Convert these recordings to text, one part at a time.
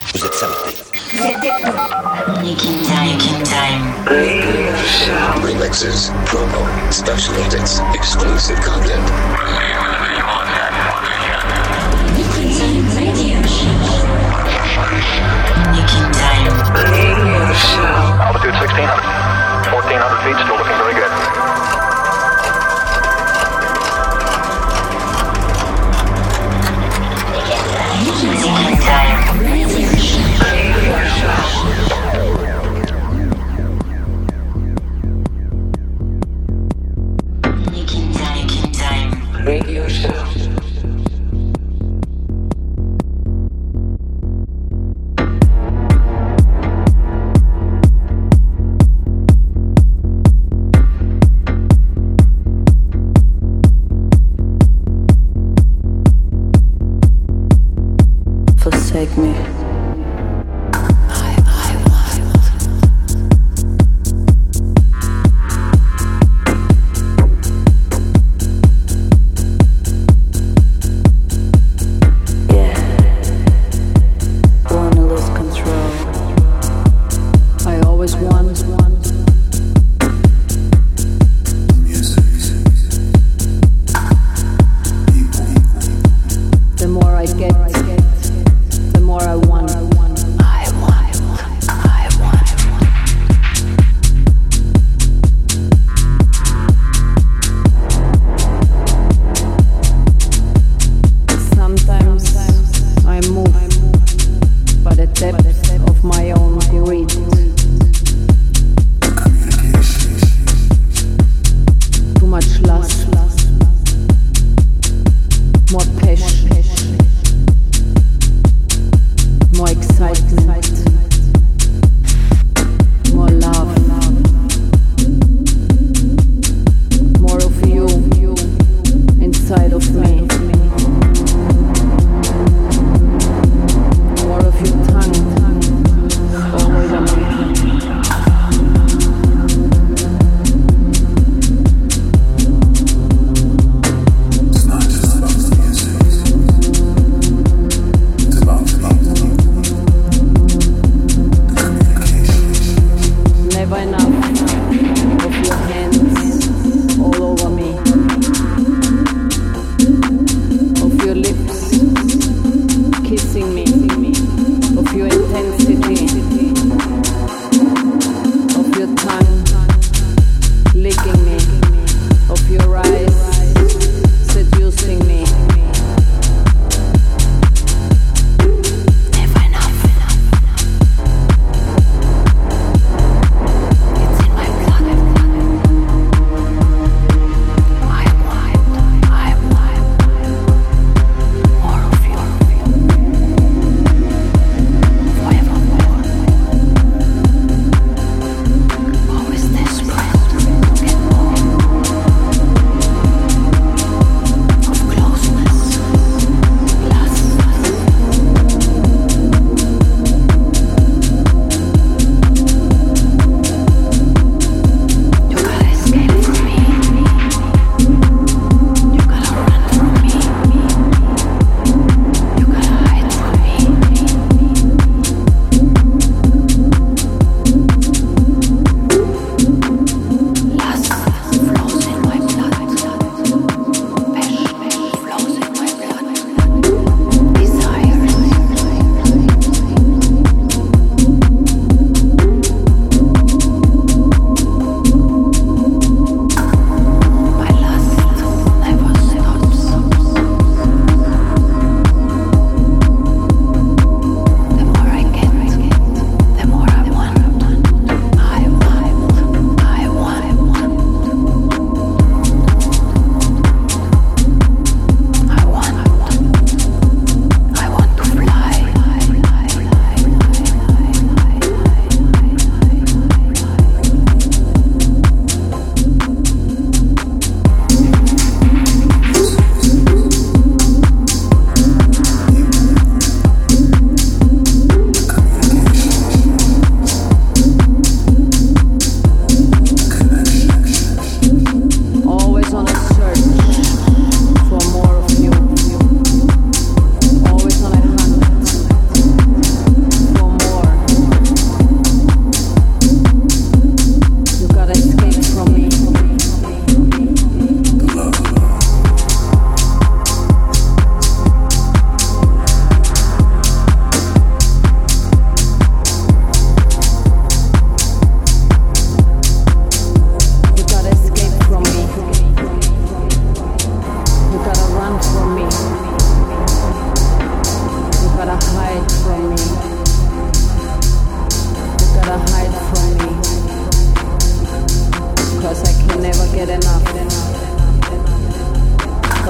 Vous êtes saluté. Vous êtes Nick In Time, making time. Remixes, promo, special edits, exclusive content. Nick In Time radio show. Nick In Time radio show. Altitude 1600. 1400 feet, still looking very good. Yes.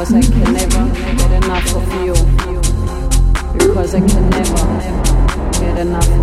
because I can never get enough of you. Because I can never get enough.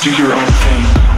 Do your own thing.